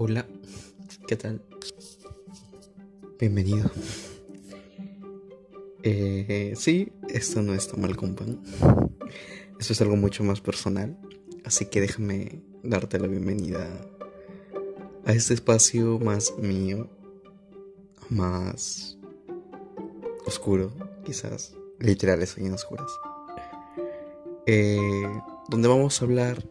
Hola, ¿qué tal? Bienvenido. Eh, sí, esto no está mal con pan. Esto es algo mucho más personal. Así que déjame darte la bienvenida a este espacio más mío, más oscuro, quizás. Literales en oscuras. Eh, donde vamos a hablar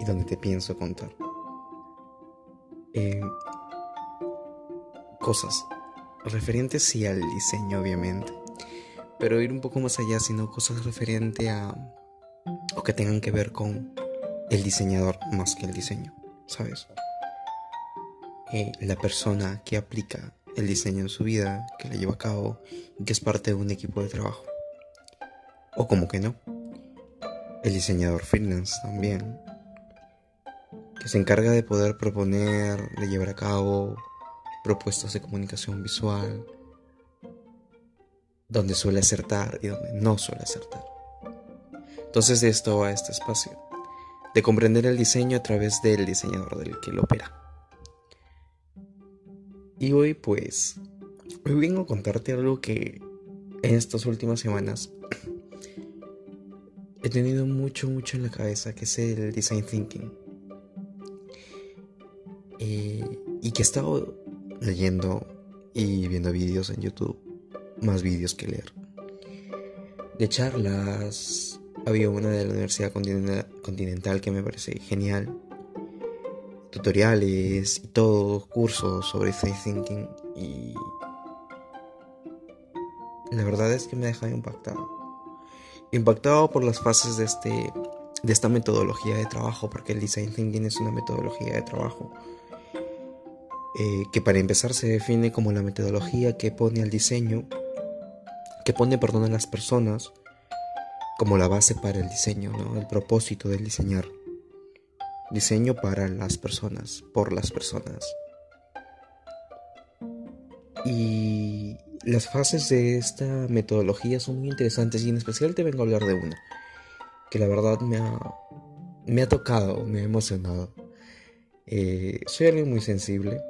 y donde te pienso contar. Eh, cosas referentes sí al diseño obviamente pero ir un poco más allá sino cosas referentes a o que tengan que ver con el diseñador más que el diseño sabes eh, la persona que aplica el diseño en su vida que la lleva a cabo y que es parte de un equipo de trabajo. O como que no. El diseñador freelance también que se encarga de poder proponer, de llevar a cabo propuestas de comunicación visual, donde suele acertar y donde no suele acertar. Entonces de esto va este espacio, de comprender el diseño a través del diseñador del que lo opera. Y hoy pues, hoy vengo a contarte algo que en estas últimas semanas he tenido mucho, mucho en la cabeza, que es el design thinking. Que he estado leyendo y viendo vídeos en YouTube, más vídeos que leer. De charlas, había una de la Universidad Continental que me parece genial. Tutoriales y todo, cursos sobre design thinking y la verdad es que me ha dejado impactado. Impactado por las fases de este de esta metodología de trabajo, porque el design thinking es una metodología de trabajo eh, que para empezar se define como la metodología que pone al diseño, que pone, perdón, a las personas como la base para el diseño, ¿no? el propósito del diseñar. Diseño para las personas, por las personas. Y las fases de esta metodología son muy interesantes y en especial te vengo a hablar de una, que la verdad me ha, me ha tocado, me ha emocionado. Eh, soy alguien muy sensible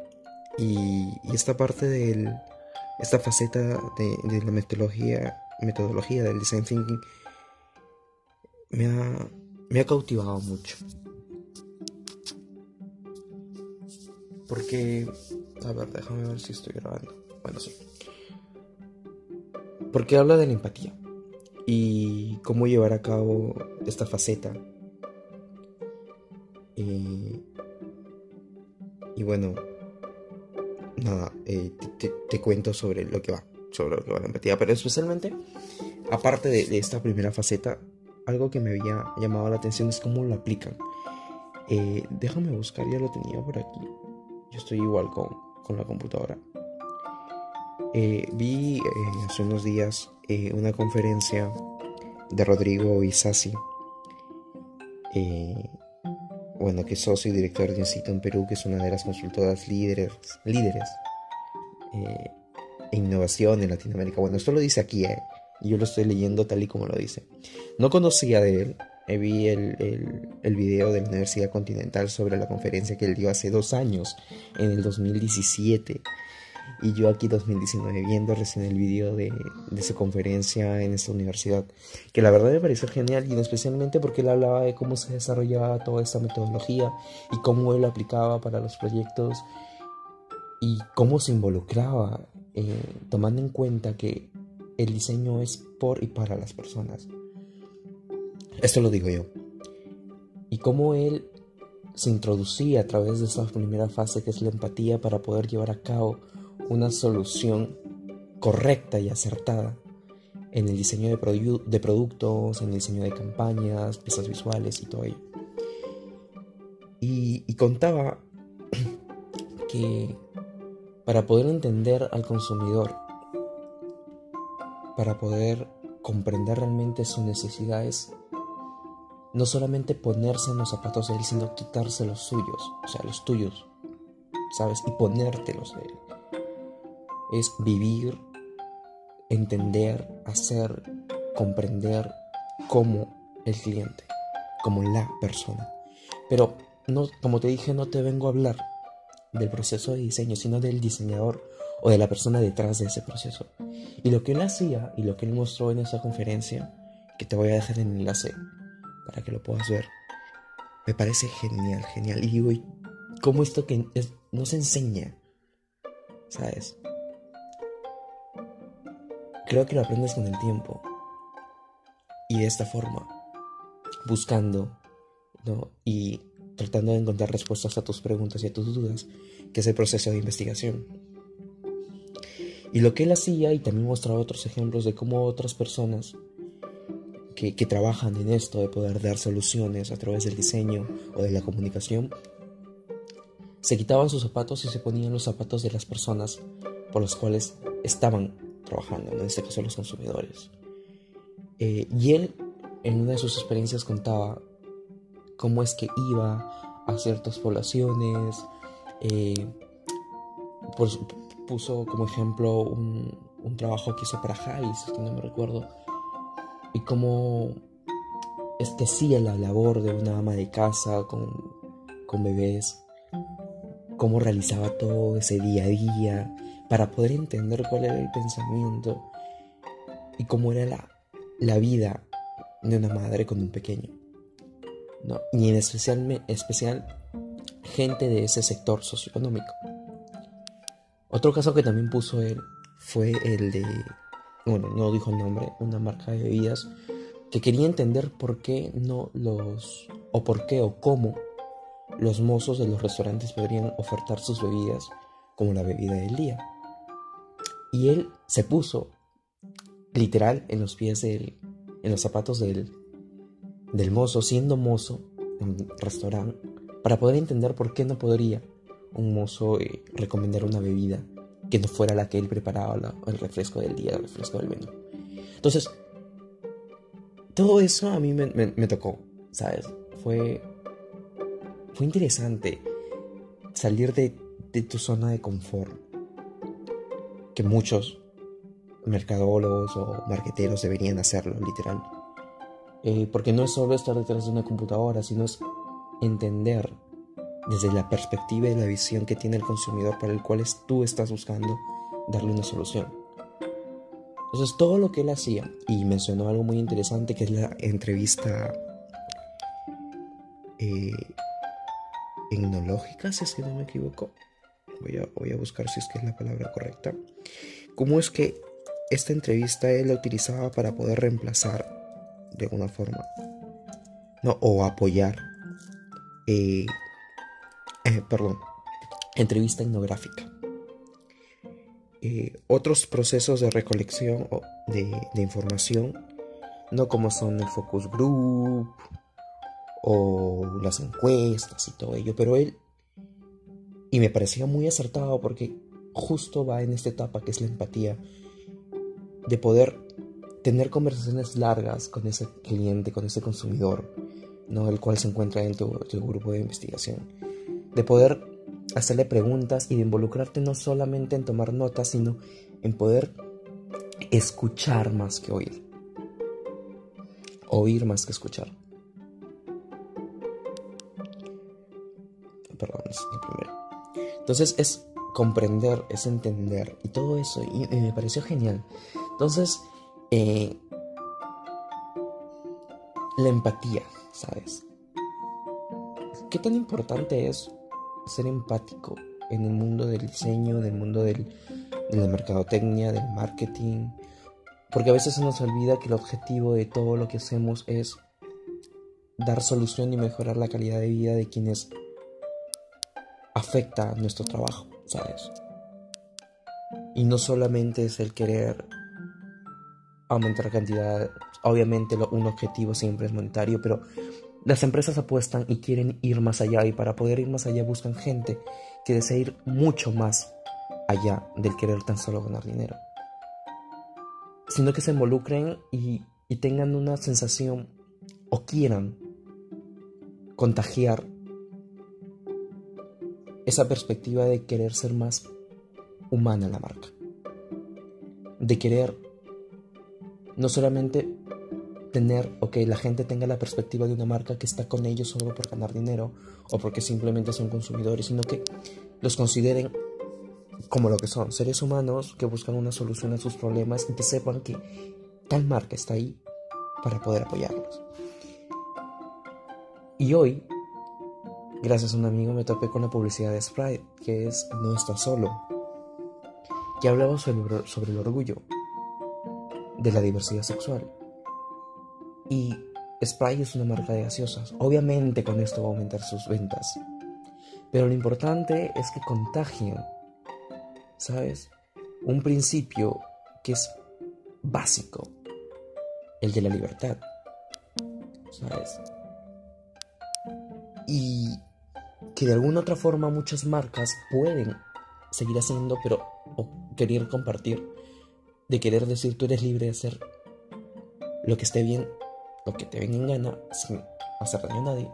y, esta parte de esta faceta de, la metodología, metodología del design thinking me ha, me ha cautivado mucho. Porque, a ver, déjame ver si estoy grabando. Bueno, sí. Porque habla de la empatía y cómo llevar a cabo esta faceta. y bueno, nada, eh, te, cuento sobre lo que va, sobre lo que va la empatía, pero especialmente, aparte de, esta primera faceta, algo que me había llamado la atención es cómo lo aplican. Eh, déjame buscar, ya lo tenía por aquí. Yo estoy igual con, con la computadora. Eh, vi hace unos días una conferencia de Rodrigo Isasi, bueno, que es socio y director de Incito en Perú, que es una de las consultoras líderes, líderes eh, en innovación en Latinoamérica. Bueno, esto lo dice aquí, eh, yo lo estoy leyendo tal y como lo dice. No conocía de él, eh, vi el, el, el, video de la Universidad Continental sobre la conferencia que él dio hace dos años, en el 2017. Y yo aquí 2019 viendo recién el video de, de su conferencia en esta universidad, que la verdad me pareció genial y especialmente porque él hablaba de cómo se desarrollaba toda esta metodología y cómo él aplicaba para los proyectos y cómo se involucraba, eh, tomando en cuenta que el diseño es por y para las personas. Esto lo digo yo. Y cómo él se introducía a través de esa primera fase que es la empatía para poder llevar a cabo una solución correcta y acertada en el diseño de, productos, en el diseño de campañas, piezas visuales y todo ello. Y, y contaba que para poder entender al consumidor, para poder comprender realmente sus necesidades, no solamente ponerse en los zapatos de él, sino quitarse los suyos, o sea, los tuyos, ¿sabes? Y ponértelos de él es vivir, entender, hacer, comprender como el cliente, como la persona. Pero no, como te dije, no te vengo a hablar del proceso de diseño, sino del diseñador o de la persona detrás de ese proceso. Y lo que él hacía y lo que él mostró en esa conferencia, que te voy a dejar en el enlace para que lo puedas ver, me parece genial, genial. Y digo, ¿cómo esto que no se enseña? ¿Sabes? Creo que lo aprendes con el tiempo. Y de esta forma, buscando. Y tratando de encontrar respuestas a tus preguntas y a tus dudas, que es el proceso de investigación. Y lo que él hacía, y también mostraba otros ejemplos de cómo otras personas que, trabajan en esto, de poder dar soluciones a través del diseño o de la comunicación, se quitaban sus zapatos y se ponían los zapatos de las personas por las cuales estaban trabajando, en este caso los consumidores. Eh, y él, en una de sus experiencias, contaba cómo es que iba a ciertas poblaciones, eh, puso como ejemplo un, trabajo que hizo para Jais, si no me recuerdo, y cómo es que hacía la labor de una ama de casa con, con bebés, cómo realizaba todo ese día a día para poder entender cuál era el pensamiento y cómo era la, la vida de una madre con un pequeño. ¿no? Y en especial, especial gente de ese sector socioeconómico. Otro caso que también puso él fue el de, bueno, no dijo el nombre, una marca de bebidas que quería entender por qué no los, o por qué o cómo los mozos de los restaurantes podrían ofertar sus bebidas como la bebida del día. Y él se puso literal en los pies del, en los zapatos del, del mozo, siendo mozo en un restaurante, para poder entender por qué no podría un mozo eh, recomendar una bebida que no fuera la que él preparaba, el refresco del día, el refresco del menú. Entonces, todo eso a mí me, me tocó, ¿sabes? Fue, fue interesante salir de, tu zona de confort, que muchos mercadólogos o marqueteros deberían hacerlo, literal. Eh, porque no es solo estar detrás de una computadora, sino es entender desde la perspectiva y la visión que tiene el consumidor para el cual tú estás buscando darle una solución. Entonces todo lo que él hacía, y mencionó algo muy interesante que es la entrevista eh, si es que no me equivoco. Voy a, voy a buscar si es que es la palabra correcta. ¿Cómo es que esta entrevista él la utilizaba para poder reemplazar de alguna forma no o apoyar eh, eh, perdón entrevista etnográfica eh, otros procesos de recolección de, información no como son el focus group o las encuestas y todo ello pero él y me parecía muy acertado porque justo va en esta etapa que es la empatía de poder tener conversaciones largas con ese cliente, con ese consumidor, ¿no? el cual se encuentra en tu, grupo de investigación. De poder hacerle preguntas y de involucrarte no solamente en tomar notas, sino en poder escuchar más que oír. Oír más que escuchar. Perdón, es el primero. Entonces es comprender, es entender y todo eso. y me pareció genial. Entonces, eh, la empatía, ¿sabes? ¿Qué tan importante es ser empático en el mundo del diseño, en el mundo del, de la mercadotecnia, del marketing? Porque a veces se nos olvida que el objetivo de todo lo que hacemos es dar solución y mejorar la calidad de vida de quienes afecta nuestro trabajo, ¿sabes? Y no solamente es el querer aumentar cantidad. Obviamente un objetivo siempre es monetario, pero las empresas apuestan y quieren ir más allá y para poder ir más allá buscan gente que desea ir mucho más allá del querer tan solo ganar dinero. Sino que se involucren y tengan una sensación o quieran contagiar esa perspectiva de querer ser más humana la marca. De querer no solamente tener o que la gente tenga la perspectiva de una marca que está con ellos solo por ganar dinero o porque simplemente son consumidores, sino que los consideren como lo que son, seres humanos que buscan una solución a sus problemas y que sepan que tal marca está ahí para poder apoyarlos. Y hoy, gracias a un amigo, me topé con la publicidad de Sprite, que es No estás solo, que hablaba sobre, el orgullo de la diversidad sexual. Y Sprite es una marca de gaseosas. Obviamente con esto va a aumentar sus ventas. Pero lo importante es que contagien, ¿sabes? Un principio que es básico, el de la libertad, ¿sabes? Y que de alguna otra forma muchas marcas pueden seguir haciendo, pero o querer compartir, de querer decir tú eres libre de hacer lo que esté bien, lo que te venga en gana, sin hacer daño a nadie,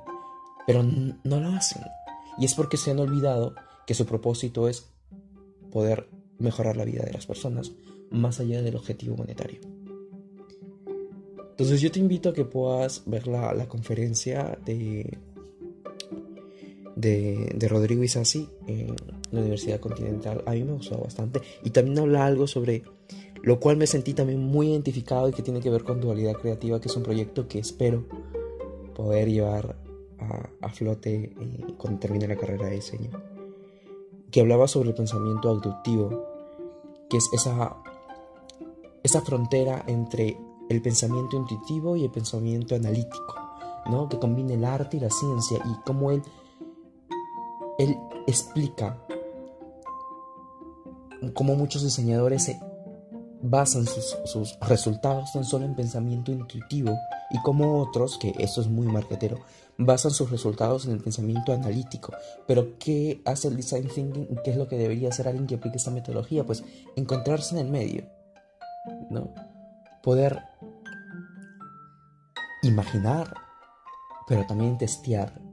pero no lo hacen. Y es porque se han olvidado que su propósito es poder mejorar la vida de las personas más allá del objetivo monetario. Entonces yo te invito a que puedas ver la, la conferencia de de, Rodrigo Isasi en la Universidad Continental. A mí me gustó bastante. Y también habla algo sobre lo cual me sentí también muy identificado y que tiene que ver con Dualidad Creativa, que es un proyecto que espero poder llevar a, flote eh, cuando termine la carrera de diseño. Que hablaba sobre el pensamiento abductivo, que es esa, esa frontera entre el pensamiento intuitivo y el pensamiento analítico, ¿no? que combina el arte y la ciencia y cómo él él explica cómo muchos diseñadores se basan sus, resultados tan solo en pensamiento intuitivo y como otros, que eso es muy marketero, basan sus resultados en el pensamiento analítico. Pero ¿qué hace el design thinking? ¿Qué es lo que debería hacer alguien que aplique esta metodología? Pues encontrarse en el medio, ¿no? Poder imaginar, pero también testear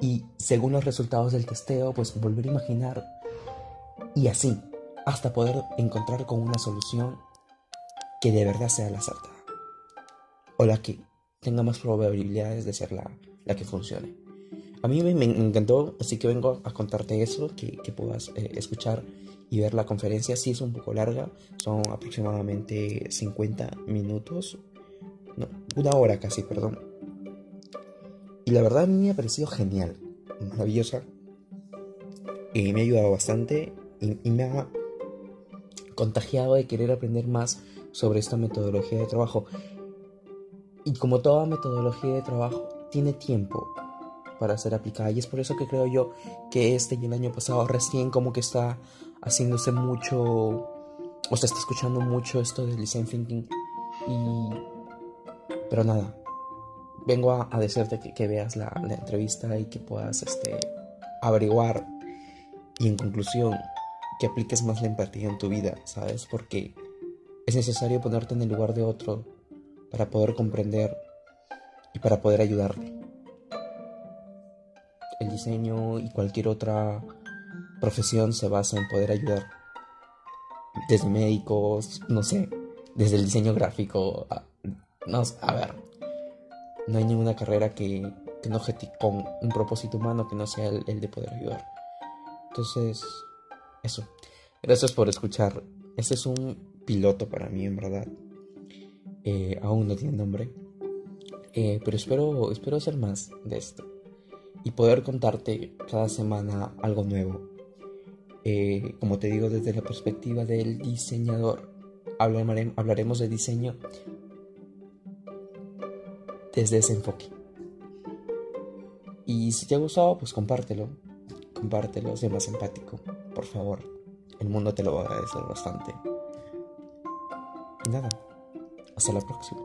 y según los resultados del testeo, pues volver a imaginar y así hasta poder encontrar con una solución que de verdad sea la acertada o la que tenga más probabilidades de ser la, la que funcione. A mí me, encantó, así que vengo a contarte eso, que, que puedas eh, escuchar y ver la conferencia. Sí es un poco larga, son aproximadamente 50 minutos, no, una hora casi, perdón. Y la verdad a mí me ha parecido genial, maravillosa. Y me ha ayudado bastante y, me ha contagiado de querer aprender más sobre esta metodología de trabajo. Y como toda metodología de trabajo, tiene tiempo para ser aplicada. Y es por eso que creo yo que este y el año pasado recién como que está haciéndose mucho, o se está escuchando mucho esto del design thinking. Y... Pero nada, vengo a, decirte que, veas la, entrevista y que puedas este, averiguar y en conclusión que apliques más la empatía en tu vida, ¿sabes? Porque es necesario ponerte en el lugar de otro para poder comprender y para poder ayudarle. El diseño y cualquier otra profesión se basa en poder ayudar. Desde médicos, no sé, desde el diseño gráfico, no, a ver, no hay ninguna carrera que, que no con un propósito humano que no sea el, de poder ayudar. Entonces, eso. Gracias por escuchar. Este es un piloto para mí, en verdad. Eh, aún no tiene nombre. Eh, pero espero, espero hacer más de esto. Y poder contarte cada semana algo nuevo. Eh, como te digo, desde la perspectiva del diseñador. hablaremos de diseño desde ese enfoque. Y si te ha gustado, pues compártelo. Compártelo, sé más empático, por favor. El mundo te lo va a agradecer bastante. Y nada, hasta la próxima.